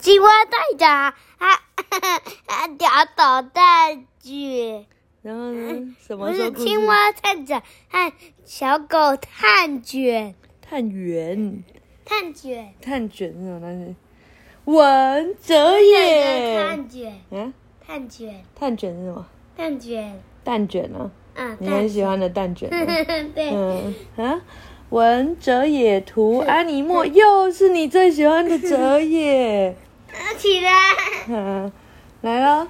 青蛙探长，他他掉捣蛋卷。然后呢？什么时候？不是青蛙探长和小狗探卷。探员。探卷。探卷是什么东西？文哲也。探卷。嗯。探卷。探卷是什么？蛋卷。蛋卷啊。嗯。你很喜欢的蛋卷。对。嗯啊。文哲野图 安尼莫，又是你最喜欢的哲也。起来。嗯，来了。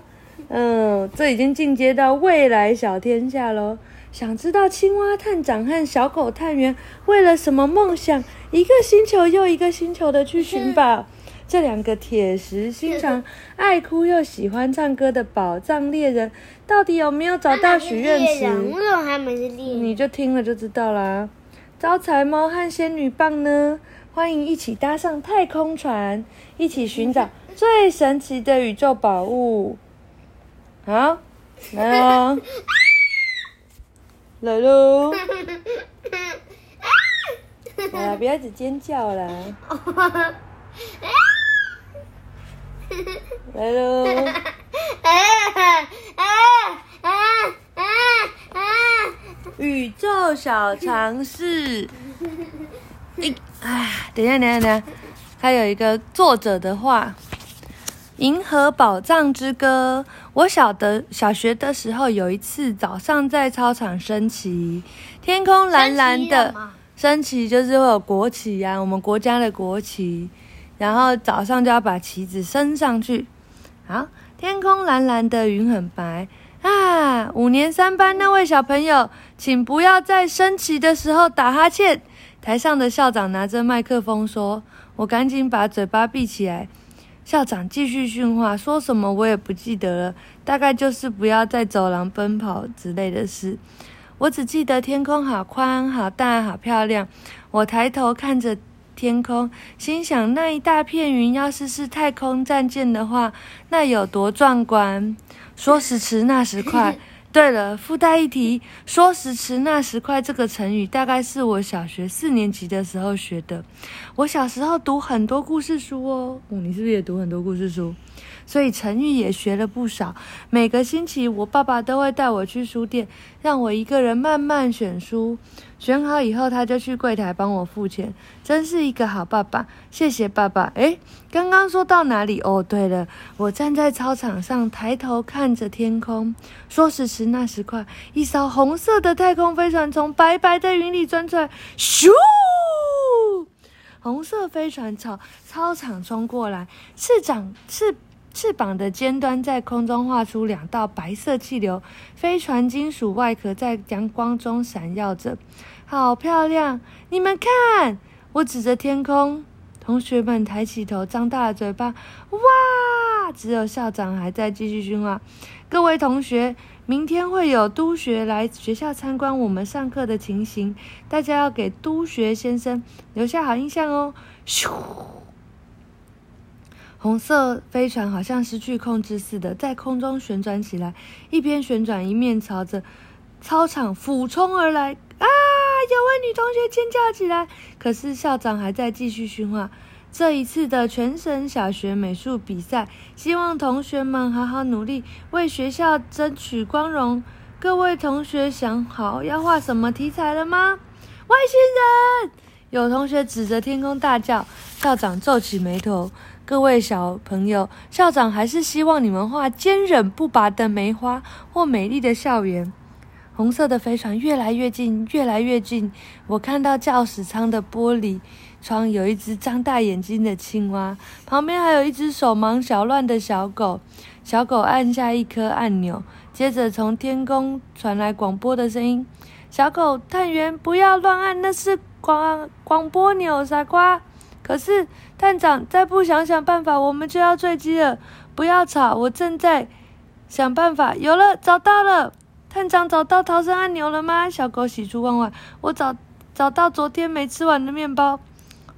嗯，这已经进阶到未来小天下喽。想知道青蛙探长和小狗探员为了什么梦想，一个星球又一个星球的去寻宝？这两个铁石心肠、爱哭又喜欢唱歌的宝藏猎人，到底有没有找到许愿池？为什么他们是猎人？你就听了就知道啦。招财猫和仙女棒呢？欢迎一起搭上太空船，一起寻找最神奇的宇宙宝物。好，来啊！来喽！好了，不要一直尖叫了。来喽！宇宙小常识。哎，等一下，等一下，等一下，还有一个作者的话。银河宝藏之歌。我小的小学的时候，有一次早上在操场升旗，天空蓝蓝的，升旗就是会有国旗呀、啊，我们国家的国旗。然后早上就要把旗子升上去。好，天空蓝蓝的，云很白啊。五年三班那位小朋友，请不要在升旗的时候打哈欠。台上的校长拿着麦克风说：“我赶紧把嘴巴闭起来。”校长继续训话，说什么我也不记得了，大概就是不要在走廊奔跑之类的事。我只记得天空好宽、好大、好漂亮。我抬头看着天空，心想那一大片云，要是是太空战舰的话，那有多壮观？说时迟，那时快。对了，附带一提，“说时迟，那时快”这个成语大概是我小学四年级的时候学的。我小时候读很多故事书哦，哦，你是不是也读很多故事书？所以成语也学了不少。每个星期，我爸爸都会带我去书店，让我一个人慢慢选书。选好以后，他就去柜台帮我付钱，真是一个好爸爸。谢谢爸爸。诶，刚刚说到哪里？哦，对了，我站在操场上，抬头看着天空。说时迟，那时快，一艘红色的太空飞船从白白的云里钻出来，咻！红色飞船朝操场冲过来，翅膀翅。翅膀的尖端在空中画出两道白色气流，飞船金属外壳在阳光中闪耀着，好漂亮！你们看，我指着天空，同学们抬起头，张大了嘴巴，哇！只有校长还在继续训话。各位同学，明天会有督学来学校参观我们上课的情形，大家要给督学先生留下好印象哦。咻！红色飞船好像失去控制似的，在空中旋转起来，一边旋转一面朝着操场俯冲而来。啊！有位女同学尖叫起来。可是校长还在继续训话。这一次的全省小学美术比赛，希望同学们好好努力，为学校争取光荣。各位同学想好要画什么题材了吗？外星人！有同学指着天空大叫。校长皱起眉头。各位小朋友，校长还是希望你们画坚韧不拔的梅花或美丽的校园。红色的飞船越来越近，越来越近。我看到教室舱的玻璃窗有一只张大眼睛的青蛙，旁边还有一只手忙脚乱的小狗。小狗按下一颗按钮，接着从天空传来广播的声音：“小狗探员，不要乱按，那是广广播钮，傻瓜。”可是，探长再不想想办法，我们就要坠机了！不要吵，我正在想办法。有了，找到了！探长找到逃生按钮了吗？小狗喜出望外。我找找到昨天没吃完的面包。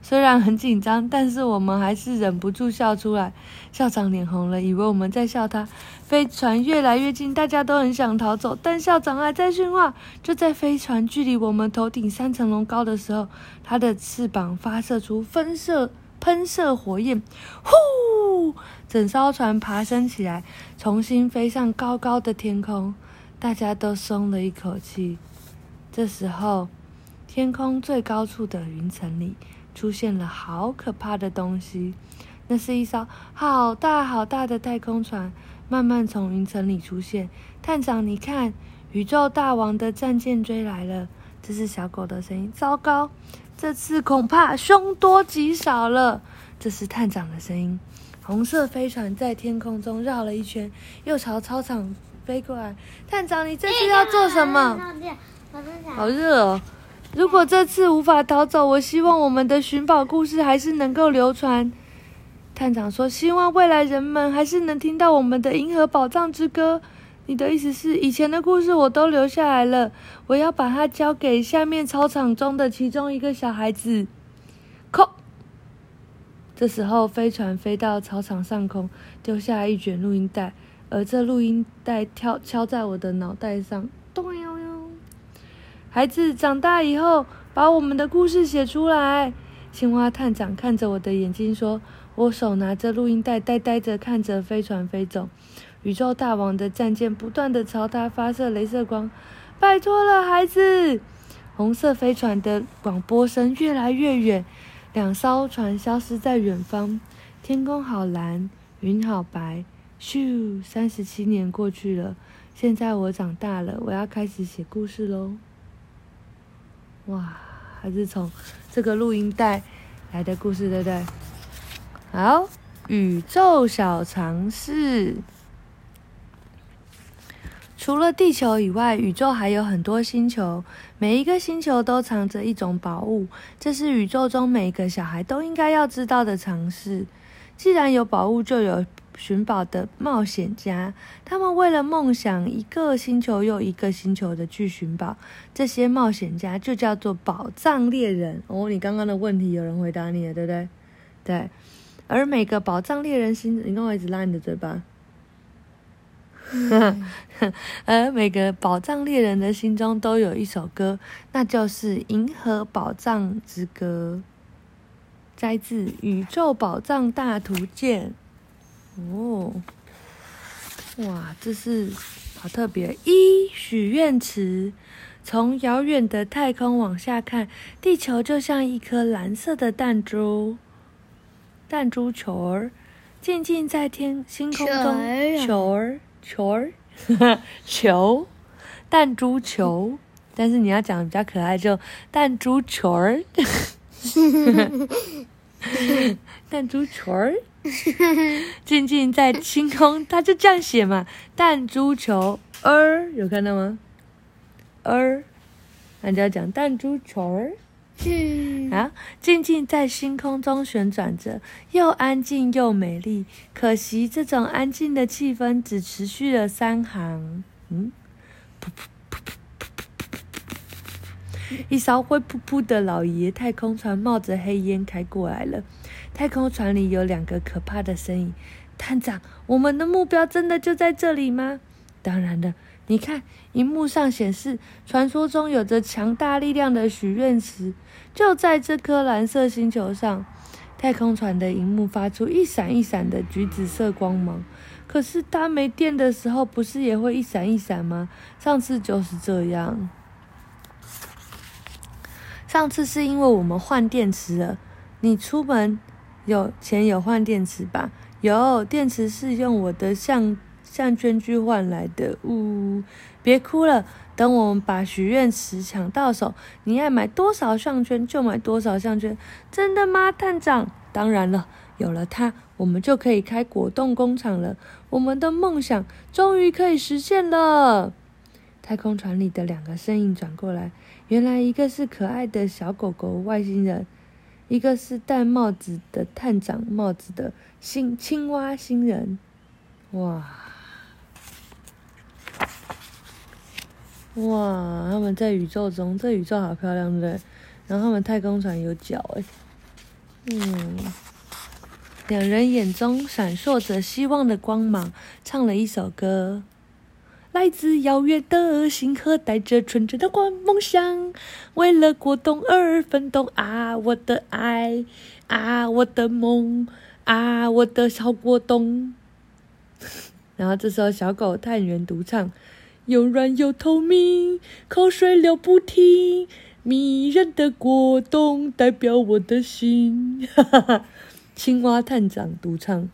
虽然很紧张，但是我们还是忍不住笑出来。校长脸红了，以为我们在笑他。飞船越来越近，大家都很想逃走，但校长还在训话。就在飞船距离我们头顶三层楼高的时候，它的翅膀发射出喷射喷射火焰，呼！整艘船爬升起来，重新飞上高高的天空。大家都松了一口气。这时候，天空最高处的云层里出现了好可怕的东西。那是一艘好大好大的太空船，慢慢从云层里出现。探长，你看，宇宙大王的战舰追来了。这是小狗的声音。糟糕，这次恐怕凶多吉少了。这是探长的声音。红色飞船在天空中绕了一圈，又朝操场飞过来。探长，你这次要做什么？好热哦！如果这次无法逃走，我希望我们的寻宝故事还是能够流传。探长说：“希望未来人们还是能听到我们的《银河宝藏之歌》。”你的意思是，以前的故事我都留下来了，我要把它交给下面操场中的其中一个小孩子。扣。这时候，飞船飞到操场上空，丢下一卷录音带，而这录音带跳敲在我的脑袋上，咚呦呦。孩子长大以后，把我们的故事写出来。青蛙探长看着我的眼睛说。我手拿着录音带，呆呆地看着飞船飞走。宇宙大王的战舰不断地朝他发射镭射光。拜托了，孩子！红色飞船的广播声越来越远，两艘船消失在远方。天空好蓝，云好白。咻！三十七年过去了，现在我长大了，我要开始写故事喽。哇，还是从这个录音带来的故事，对不对？好，宇宙小常识。除了地球以外，宇宙还有很多星球，每一个星球都藏着一种宝物，这是宇宙中每一个小孩都应该要知道的常识。既然有宝物，就有寻宝的冒险家，他们为了梦想，一个星球又一个星球的去寻宝，这些冒险家就叫做宝藏猎人。哦，你刚刚的问题有人回答你了，对不对？对。而每个宝藏猎人心，你跟我一直拉你的嘴巴。而每个宝藏猎人的心中都有一首歌，那就是《银河宝藏之歌》，摘自《宇宙宝藏大图鉴》。哦，哇，这是好特别！一许愿池，从遥远的太空往下看，地球就像一颗蓝色的弹珠。弹珠球儿，静静在天星空中。球儿，球儿，球，弹珠球。但是你要讲的比较可爱，就弹珠球儿。弹珠球儿，静静在星空，他就这样写嘛。弹珠球儿，有看到吗？儿，那就要讲弹珠球儿。啊静静在星空中旋转着又安静又美丽可惜这种安静的气氛只持续了三行。嗯？一艘灰扑扑的老爷太空船冒着黑烟开过来了太空船里有两个可怕的身影探长我们的目标真的就在这里吗当然了你看，荧幕上显示，传说中有着强大力量的许愿池，就在这颗蓝色星球上。太空船的荧幕发出一闪一闪的橘紫色光芒。可是它没电的时候，不是也会一闪一闪吗？上次就是这样。上次是因为我们换电池了。你出门有钱有换电池吧？有，电池是用我的相。项圈去换来的，呜、别哭了，等我们把许愿池抢到手，你爱买多少项圈就买多少项圈。真的吗，探长？当然了，有了它，我们就可以开果冻工厂了。我们的梦想终于可以实现了。太空船里的两个身影转过来，原来一个是可爱的小狗狗外星人，一个是戴帽子的探长帽子的新青蛙星人。哇！哇，他们在宇宙中，这宇宙好漂亮，对不对？然后他们太空船有脚，哎，嗯，两人眼中闪烁着希望的光芒，唱了一首歌。来自遥远的星河，带着纯真的光梦想，为了果冻而奋斗啊！我的爱啊，我的梦啊，我的小果冻。然后这时候，小狗探员独唱：又软又透明，口水流不停，迷人的果冻代表我的心。哈哈哈。青蛙探长独唱：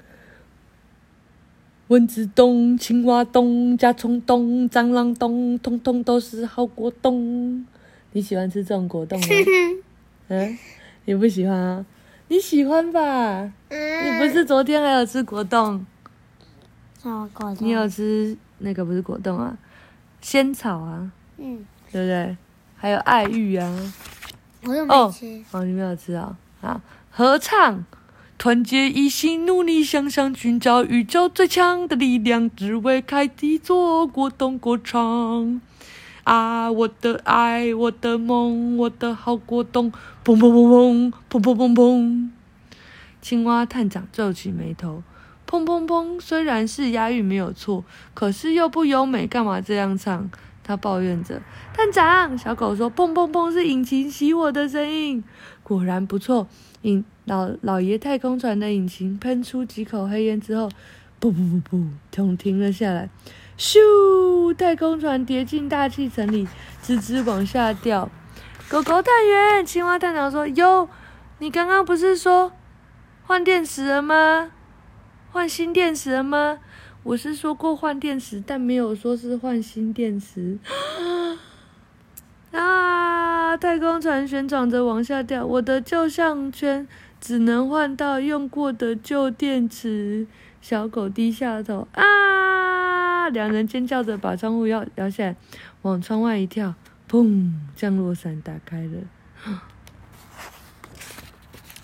蚊子洞、青蛙洞、甲虫洞、蟑螂洞，通通都是好果冻。你喜欢吃这种果冻吗？嗯，你不喜欢啊？你喜欢吧？你不是昨天还有吃果冻？什么果冻？你有吃那个不是果冻啊？仙草啊？嗯，对不对？还有爱玉啊？我又没吃。哦，你没有吃啊？啊，合唱，团结一心，努力向上，寻找宇宙最强的力量，只为开一座果冻果场。啊，我的爱，我的梦，我的好果冻，砰砰砰砰，砰砰砰砰。青蛙探长皱起眉头，砰砰砰，虽然是押韵没有错，可是又不优美，干嘛这样唱？他抱怨着。探长，小狗说，砰砰砰是引擎熄火的声音，果然不错。引老老爷太空船的引擎喷出几口黑烟之后，噗噗噗噗，停停了下来。咻！太空船跌进大气层里，吱吱往下掉。狗狗探员，青蛙探长说：“哟，你刚刚不是说换电池了吗？换新电池了吗？我是说过换电池，但没有说是换新电池。”啊！太空船旋转着往下掉，我的旧项圈只能换到用过的旧电池。小狗低下头啊！两人尖叫着把窗户摇摇下来，往窗外一跳，砰！降落伞打开了，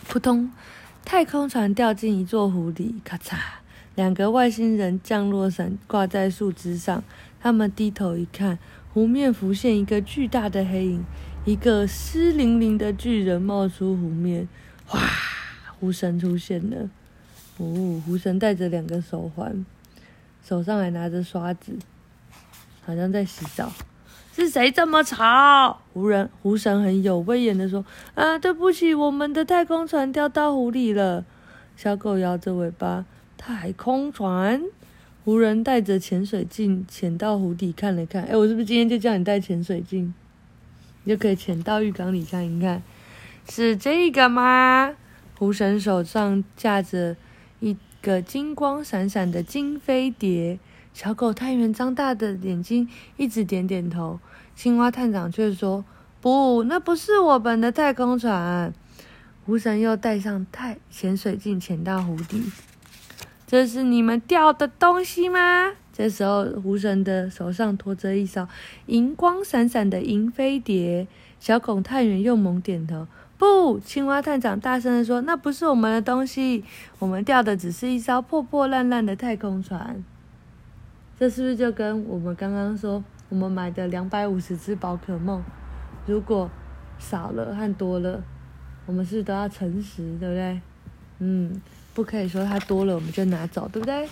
扑通！太空船掉进一座湖里，咔嚓！两个外星人降落伞挂在树枝上，他们低头一看，湖面浮现一个巨大的黑影，一个湿淋淋的巨人冒出湖面，哗！湖神出现了，哦，湖神戴着两个手环。手上还拿着刷子，好像在洗澡。是谁这么吵？湖人湖神很有威严的说：“啊，对不起，我们的太空船掉到湖里了。”小狗摇着尾巴。太空船？湖人带着潜水镜潜到湖底看了看。哎，我是不是今天就叫你带潜水镜？你就可以潜到浴缸里看一看。是这个吗？湖神手上架着一。个金光闪闪的金飞碟，小狗探员张大的眼睛，一直点点头。青蛙探长却说：“不，那不是我们的太空船。”湖神又带上太潜水镜潜到湖底。这是你们掉的东西吗？这时候，湖神的手上托着一艘银光闪闪的银飞碟。小狗探员又猛点头。不，青蛙探长大声地说：“那不是我们的东西，我们掉的只是一艘破破烂烂的太空船。”这是不是就跟我们刚刚说，我们买的两百五十只宝可梦，如果少了和多了，我们是都要诚实，对不对？嗯，不可以说它多了我们就拿走，对不对？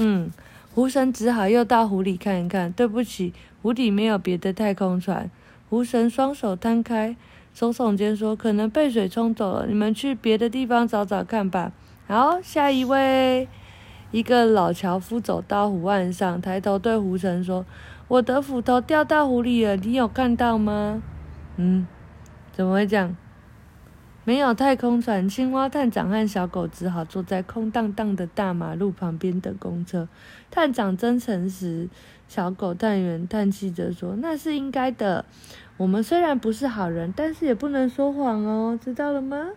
嗯，湖神只好又到湖里看一看。对不起，湖底没有别的太空船。湖神双手摊开。耸耸肩说：“可能被水冲走了，你们去别的地方找找看吧。”好，下一位，一个老樵夫走到湖岸上，抬头对湖神说：“我的斧头掉到湖里了，你有看到吗？”嗯，怎么会这样？没有太空船，青蛙探长和小狗只好坐在空荡荡的大马路旁边等公车。探长真诚实，小狗探员叹气着说：“那是应该的。”我们虽然不是好人，但是也不能说谎哦，知道了吗？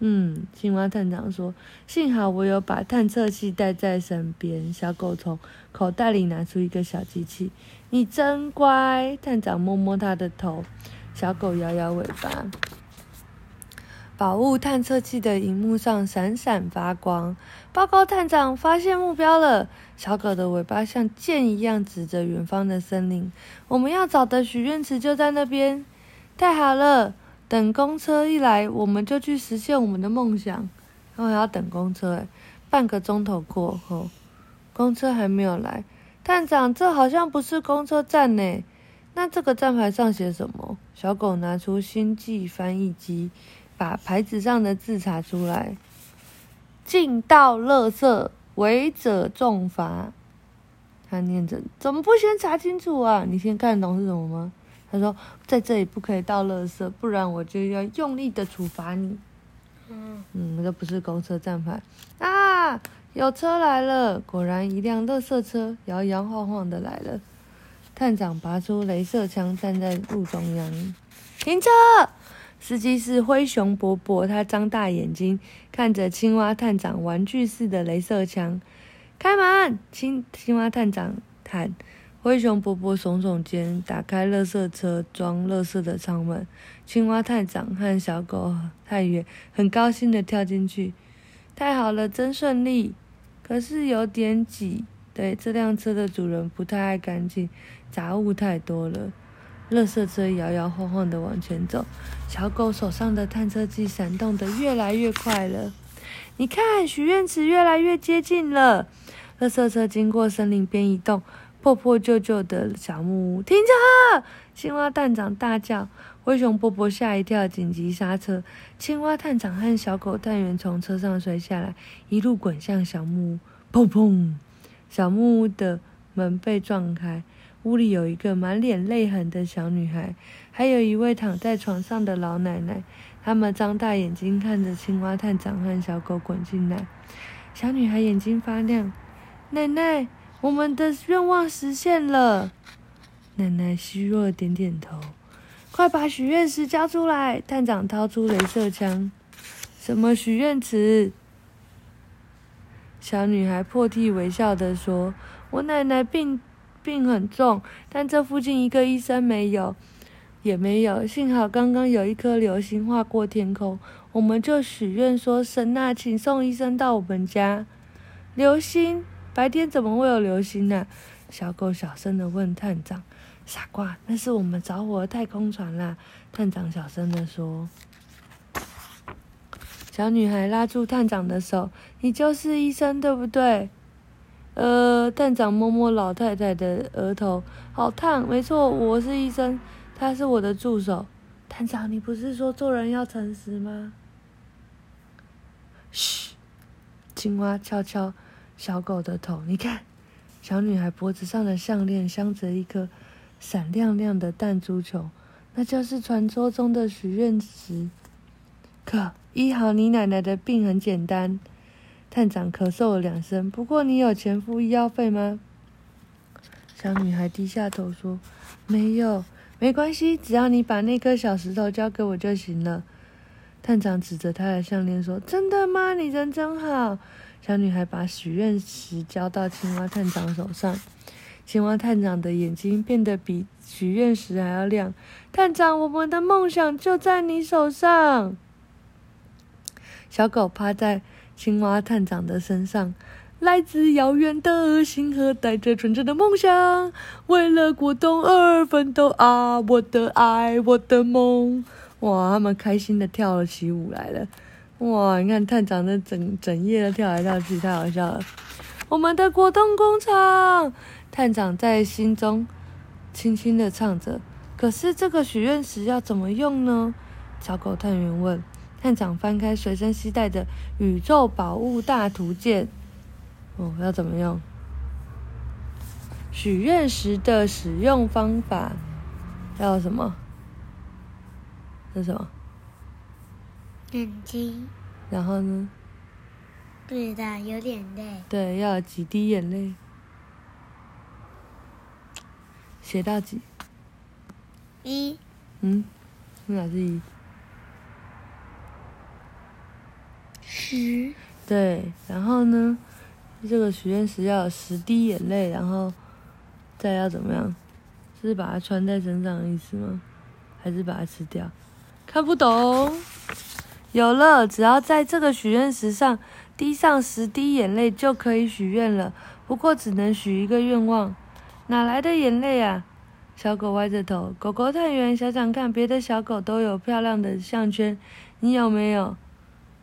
嗯，青蛙探长说：“幸好我有把探测器带在身边。”小狗从口袋里拿出一个小机器，“你真乖。”探长摸摸它的头，小狗摇摇尾巴。宝物探测器的荧幕上闪闪发光。报告探长，发现目标了！小狗的尾巴像箭一样指着远方的森林。我们要找的许愿池就在那边。太好了！等公车一来，我们就去实现我们的梦想。然后还要等公车，诶，半个钟头过后，公车还没有来。探长，这好像不是公车站呢。那这个站牌上写什么？小狗拿出星际翻译机。把牌子上的字查出来。尽倒垃圾，违者重罚。他念着，怎么不先查清楚啊？你先看懂是什么吗？他说，在这里不可以倒垃圾，不然我就要用力的处罚你。嗯嗯，这不是公车站牌啊！有车来了，果然一辆垃圾车摇摇晃晃的来了。探长拔出镭射枪，站在路中央，停车！司机是灰熊伯伯，他张大眼睛看着青蛙探长玩具似的镭射枪。开门！青青蛙探长喊。灰熊伯伯耸耸肩，打开垃圾车装垃圾的舱门。青蛙探长和小狗探员很高兴地跳进去。太好了，真顺利。可是有点挤。对，这辆车的主人不太爱干净，杂物太多了。垃圾车摇摇晃晃地往前走，小狗手上的探测器闪动得越来越快了。你看，许愿池越来越接近了。垃圾车经过森林边移动。破破旧旧的小木屋，停车！青蛙探长大叫。灰熊伯伯吓一跳，紧急刹车。青蛙探长和小狗探员从车上摔下来，一路滚向小木屋。砰砰！小木屋的门被撞开，屋里有一个满脸泪痕的小女孩，还有一位躺在床上的老奶奶。他们张大眼睛看着青蛙探长和小狗滚进来。小女孩眼睛发亮，奶奶。我们的愿望实现了，奶奶虚弱点点头。快把许愿石交出来！探长掏出镭射枪。什么许愿池？小女孩破涕为笑地说：“我奶奶病病很重，但这附近一个医生没有，也没有。幸好刚刚有一颗流星划过天空，我们就许愿说：神啊，请送医生到我们家。流星。”白天怎么会有流星呢？小狗小声地问探长：“傻瓜，那是我们着火的太空船啦。”探长小声地说。小女孩拉住探长的手：“你就是医生，对不对？”呃，探长摸摸老太太的额头：“好烫。”“没错，我是医生，他是我的助手。”“探长，你不是说做人要诚实吗？”“嘘。”青蛙悄悄。小狗的头，你看，小女孩脖子上的项链镶着一颗闪亮亮的弹珠球，那就是传说中的许愿石。可医好你奶奶的病很简单。探长咳嗽了两声，不过你有钱付医药费吗？小女孩低下头说：“没有，没关系，只要你把那颗小石头交给我就行了。”探长指着她的项链说：“真的吗？你人真好。”小女孩把许愿石交到青蛙探长手上，青蛙探长的眼睛变得比许愿石还要亮。探长，我们的梦想就在你手上。小狗趴在青蛙探长的身上，来自遥远的星河，带着纯真的梦想，为了果冻而奋斗啊！我的爱，我的梦，哇！他们开心的跳了起舞来了。哇！你看探长那整整夜的跳来跳去，太好笑了。我们的果冻工厂，探长在心中轻轻的唱着。可是这个许愿石要怎么用呢？小狗探员问。探长翻开随身携带的宇宙宝物大图鉴。哦，要怎么用？许愿石的使用方法要什么？是什么？眼睛，然后呢？不知道，有点累。对，要有几滴眼泪，写到几？一。嗯，哪是一？十。对，然后呢？这个许愿石要有十滴眼泪，然后再要怎么样？是把它穿在身上的意思吗？还是把它吃掉？看不懂。有了，只要在这个许愿石上滴上十滴眼泪就可以许愿了。不过只能许一个愿望。哪来的眼泪啊？小狗歪着头。狗狗探员，想想看，别的小狗都有漂亮的项圈，你有没有？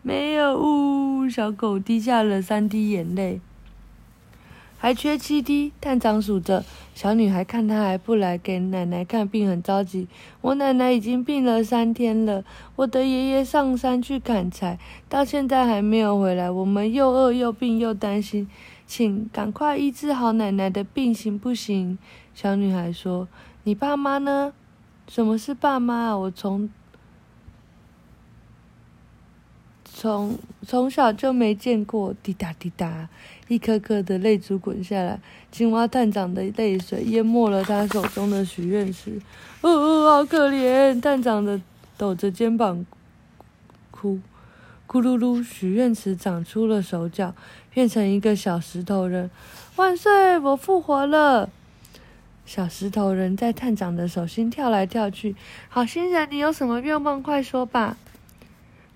没有。呜，小狗滴下了三滴眼泪。还缺七滴。探长数着，小女孩看他还不来给奶奶看病，很着急。我奶奶已经病了三天了，我的爷爷上山去砍柴，到现在还没有回来。我们又饿又病又担心，请赶快医治好奶奶的病，行不行？小女孩说：“你爸妈呢？什么是爸妈啊？我从……”从从小就没见过，滴答滴答，一颗颗的泪珠滚下来。青蛙探长的泪水淹没了他手中的许愿石。哦哦，好可怜！探长的抖着肩膀哭，咕噜噜，许愿池长出了手脚，变成一个小石头人。万岁！我复活了！小石头人在探长的手心跳来跳去。好心人，你有什么愿望？快说吧！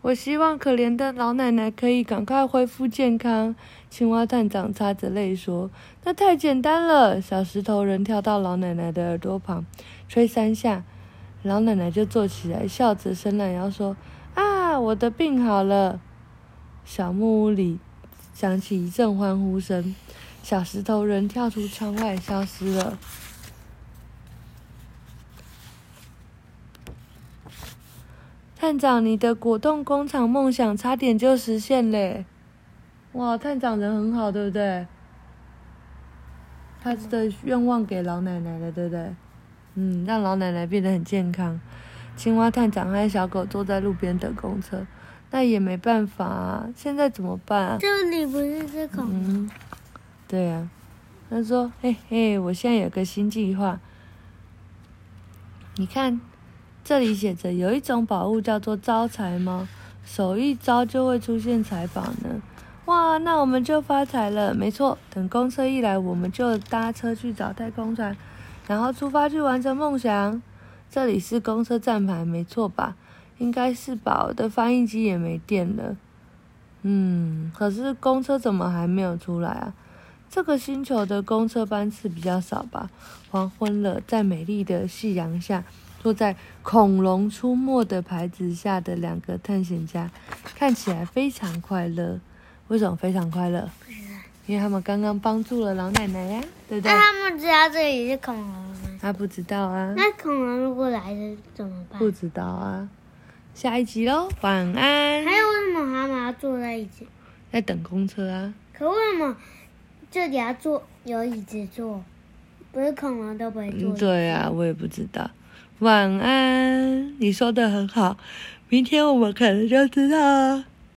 我希望可怜的老奶奶可以赶快恢复健康。青蛙探长擦着泪说：“那太简单了。”小石头人跳到老奶奶的耳朵旁，吹三下，老奶奶就坐起来，笑着伸懒腰说：“啊，我的病好了！”小木屋里响起一阵欢呼声，小石头人跳出窗外，消失了。探长，你的果冻工厂梦想差点就实现嘞！哇，探长人很好，对不对？他的愿望给老奶奶了，对不对？嗯，让老奶奶变得很健康。青蛙探长和小狗坐在路边等公车，那也没办法啊，现在怎么办啊？这里不是这孔？嗯，对呀、啊。他说：“嘿嘿，我现在有个新计划，你看。”这里写着有一种宝物叫做招财猫，手一招就会出现财宝呢。哇，那我们就发财了。没错，等公车一来，我们就搭车去找太空船，然后出发去完成梦想。这里是公车站牌，没错吧？应该是吧。我的翻译机也没电了。嗯，可是公车怎么还没有出来啊？这个星球的公车班次比较少吧？黄昏了，在美丽的夕阳下。坐在恐龙出没的牌子下的两个探险家，看起来非常快乐。为什么非常快乐？因为他们刚刚帮助了老奶奶呀，对不对？那他们知道这里是恐龙吗？他不知道啊。那恐龙如果来了怎么办？不知道啊。下一集喽，晚安。还有为什么蛤蟆要坐在一起？在等公车啊。可为什么这里要坐有椅子坐？不是恐龙都不会坐。对啊，我也不知道。晚安，你说的很好，明天我们可能就知道。